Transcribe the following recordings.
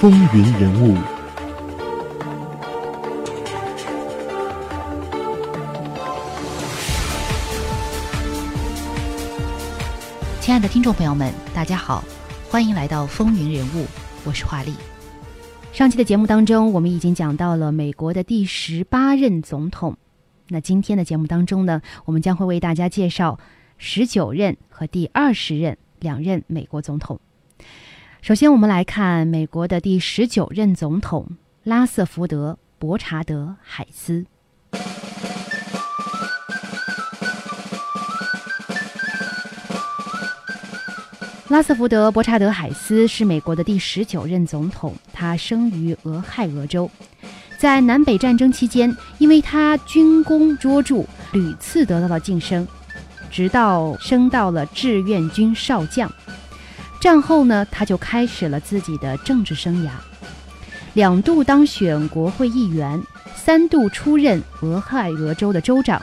风云人物。亲爱的听众朋友们，大家好，欢迎来到风云人物，我是华丽。上期的节目当中，我们已经讲到了美国的第十八任总统。那今天的节目当中呢，我们将会为大家介绍十九任和第二十任两任美国总统。首先，我们来看美国的第十九任总统拉瑟福德·伯查德·海斯。拉瑟福德·伯查德·海斯是美国的第十九任总统，他生于俄亥俄州，在南北战争期间，因为他军功卓著，屡次得到了晋升，直到升到了志愿军少将。战后呢，他就开始了自己的政治生涯，两度当选国会议员，三度出任俄亥俄州的州长。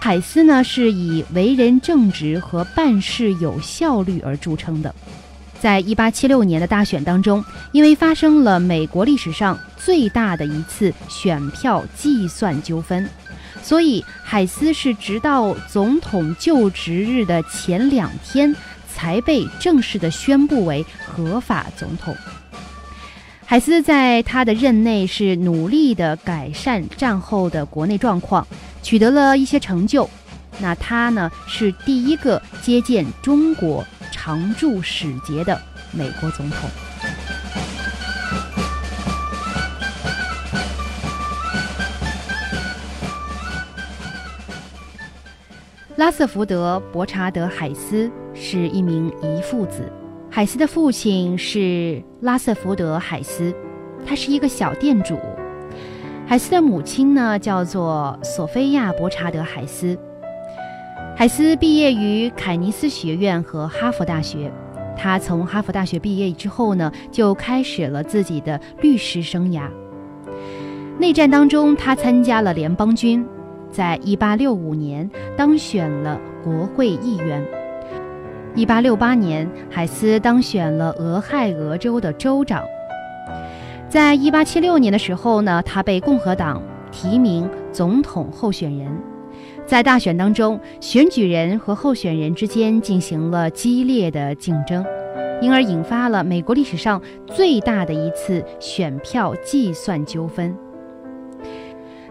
海斯呢是以为人正直和办事有效率而著称的。在一八七六年的大选当中，因为发生了美国历史上最大的一次选票计算纠纷，所以海斯是直到总统就职日的前两天才被正式的宣布为合法总统。海斯在他的任内是努力的改善战后的国内状况。取得了一些成就，那他呢是第一个接见中国常驻使节的美国总统。拉瑟福德·伯查德·海斯是一名遗父子，海斯的父亲是拉瑟福德·海斯，他是一个小店主。海斯的母亲呢，叫做索菲亚·伯查德·海斯。海斯毕业于凯尼斯学院和哈佛大学。他从哈佛大学毕业之后呢，就开始了自己的律师生涯。内战当中，他参加了联邦军，在1865年当选了国会议员。1868年，海斯当选了俄亥俄州的州长。在一八七六年的时候呢，他被共和党提名总统候选人，在大选当中，选举人和候选人之间进行了激烈的竞争，因而引发了美国历史上最大的一次选票计算纠纷。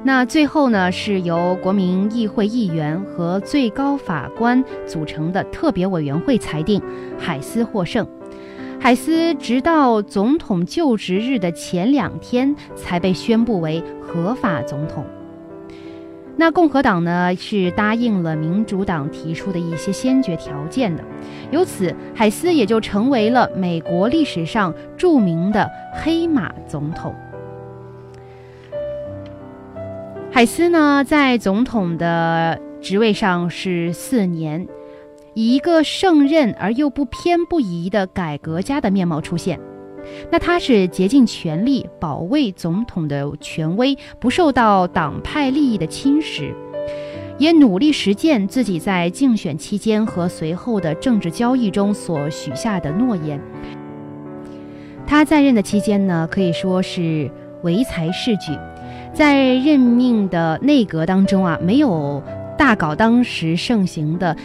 那最后呢，是由国民议会议员和最高法官组成的特别委员会裁定，海斯获胜。海斯直到总统就职日的前两天才被宣布为合法总统。那共和党呢是答应了民主党提出的一些先决条件的，由此海斯也就成为了美国历史上著名的黑马总统。海斯呢在总统的职位上是四年。以一个胜任而又不偏不倚的改革家的面貌出现，那他是竭尽全力保卫总统的权威，不受到党派利益的侵蚀，也努力实践自己在竞选期间和随后的政治交易中所许下的诺言。他在任的期间呢，可以说是唯才是举，在任命的内阁当中啊，没有大搞当时盛行的。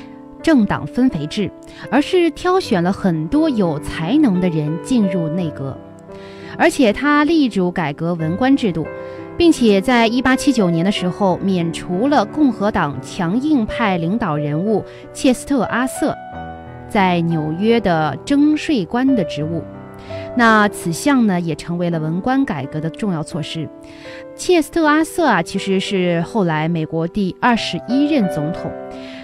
政党分肥制，而是挑选了很多有才能的人进入内阁，而且他力主改革文官制度，并且在一八七九年的时候免除了共和党强硬派领导人物切斯特阿瑟在纽约的征税官的职务。那此项呢，也成为了文官改革的重要措施。切斯特阿瑟啊，其实是后来美国第二十一任总统。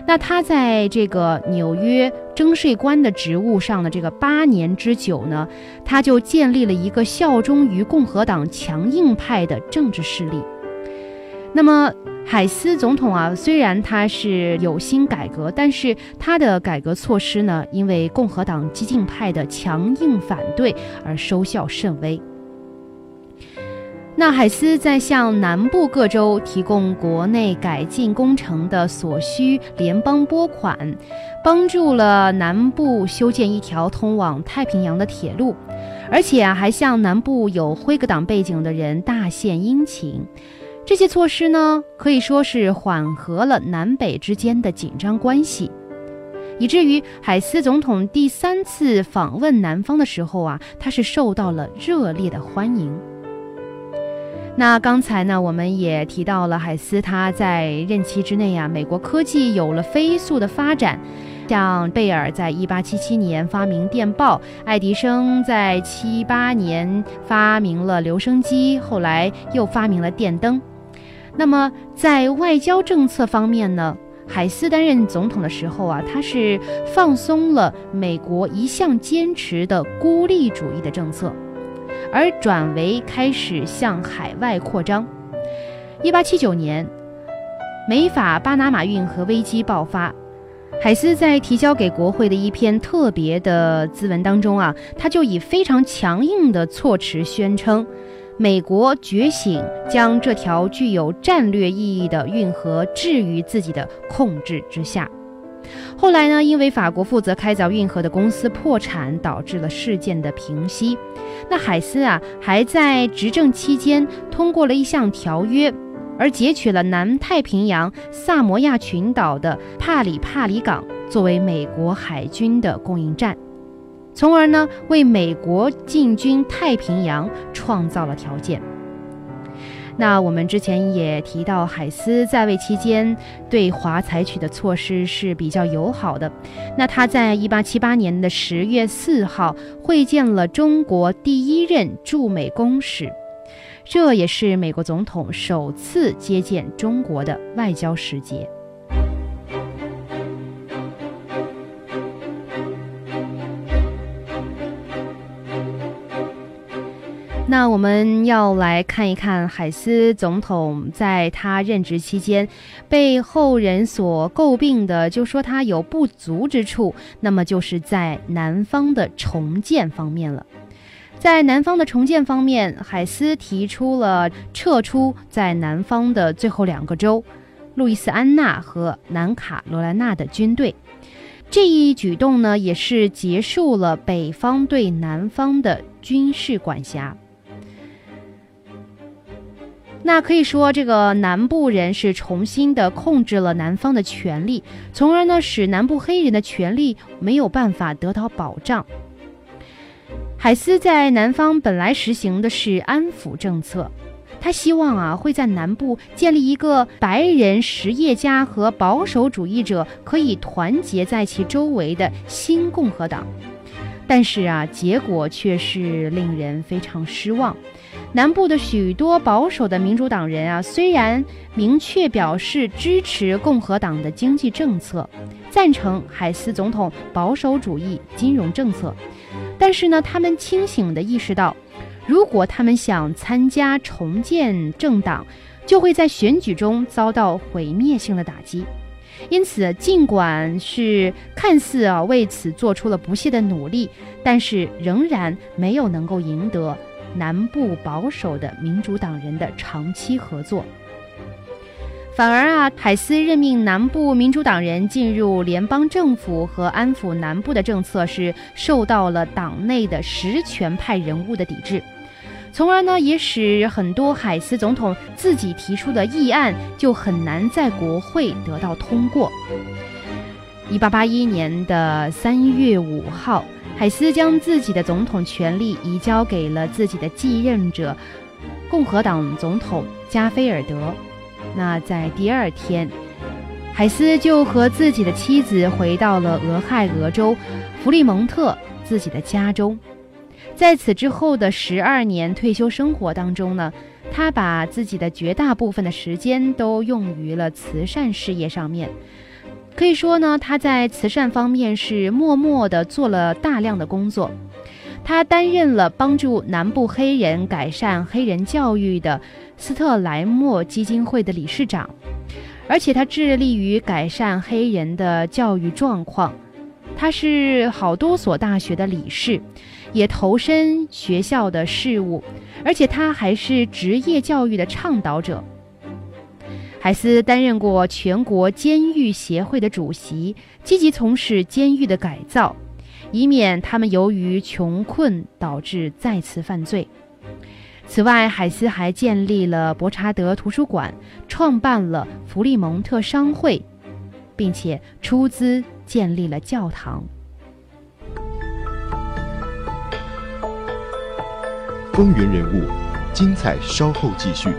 那他在这个纽约征税官的职务上的这个八年之久呢，他就建立了一个效忠于共和党强硬派的政治势力。那么海斯总统啊，虽然他是有心改革，但是他的改革措施呢，因为共和党激进派的强硬反对而收效甚微。那海斯在向南部各州提供国内改进工程的所需联邦拨款，帮助了南部修建一条通往太平洋的铁路，而且，还向南部有辉格党背景的人大献殷勤。这些措施呢，可以说是缓和了南北之间的紧张关系，以至于海斯总统第三次访问南方的时候啊，他是受到了热烈的欢迎。那刚才呢，我们也提到了海斯他在任期之内啊，美国科技有了飞速的发展。像贝尔在一八七七年发明电报，爱迪生在七八年发明了留声机，后来又发明了电灯。那么在外交政策方面呢，海斯担任总统的时候啊，他是放松了美国一向坚持的孤立主义的政策，而转为开始向海外扩张。一八七九年，美法巴拿马运河危机爆发。海斯在提交给国会的一篇特别的咨文当中啊，他就以非常强硬的措辞宣称，美国觉醒将这条具有战略意义的运河置于自己的控制之下。后来呢，因为法国负责开凿运河的公司破产，导致了事件的平息。那海斯啊，还在执政期间通过了一项条约。而截取了南太平洋萨摩亚群岛的帕里帕里港作为美国海军的供应站，从而呢为美国进军太平洋创造了条件。那我们之前也提到，海斯在位期间对华采取的措施是比较友好的。那他在一八七八年的十月四号会见了中国第一任驻美公使。这也是美国总统首次接见中国的外交使节。那我们要来看一看海斯总统在他任职期间被后人所诟病的，就说他有不足之处，那么就是在南方的重建方面了。在南方的重建方面，海斯提出了撤出在南方的最后两个州——路易斯安那和南卡罗来纳的军队。这一举动呢，也是结束了北方对南方的军事管辖。那可以说，这个南部人是重新的控制了南方的权利，从而呢，使南部黑人的权利没有办法得到保障。海斯在南方本来实行的是安抚政策，他希望啊会在南部建立一个白人实业家和保守主义者可以团结在其周围的新共和党，但是啊结果却是令人非常失望。南部的许多保守的民主党人啊，虽然明确表示支持共和党的经济政策，赞成海斯总统保守主义金融政策。但是呢，他们清醒地意识到，如果他们想参加重建政党，就会在选举中遭到毁灭性的打击。因此，尽管是看似啊为此做出了不懈的努力，但是仍然没有能够赢得南部保守的民主党人的长期合作。反而啊，海斯任命南部民主党人进入联邦政府和安抚南部的政策是受到了党内的实权派人物的抵制，从而呢也使很多海斯总统自己提出的议案就很难在国会得到通过。一八八一年的三月五号，海斯将自己的总统权力移交给了自己的继任者，共和党总统加菲尔德。那在第二天，海斯就和自己的妻子回到了俄亥俄州弗利蒙特自己的家中。在此之后的十二年退休生活当中呢，他把自己的绝大部分的时间都用于了慈善事业上面。可以说呢，他在慈善方面是默默地做了大量的工作。他担任了帮助南部黑人改善黑人教育的斯特莱默基金会的理事长，而且他致力于改善黑人的教育状况。他是好多所大学的理事，也投身学校的事务，而且他还是职业教育的倡导者。海斯担任过全国监狱协会的主席，积极从事监狱的改造。以免他们由于穷困导致再次犯罪。此外，海斯还建立了伯查德图书馆，创办了弗利蒙特商会，并且出资建立了教堂。风云人物，精彩稍后继续。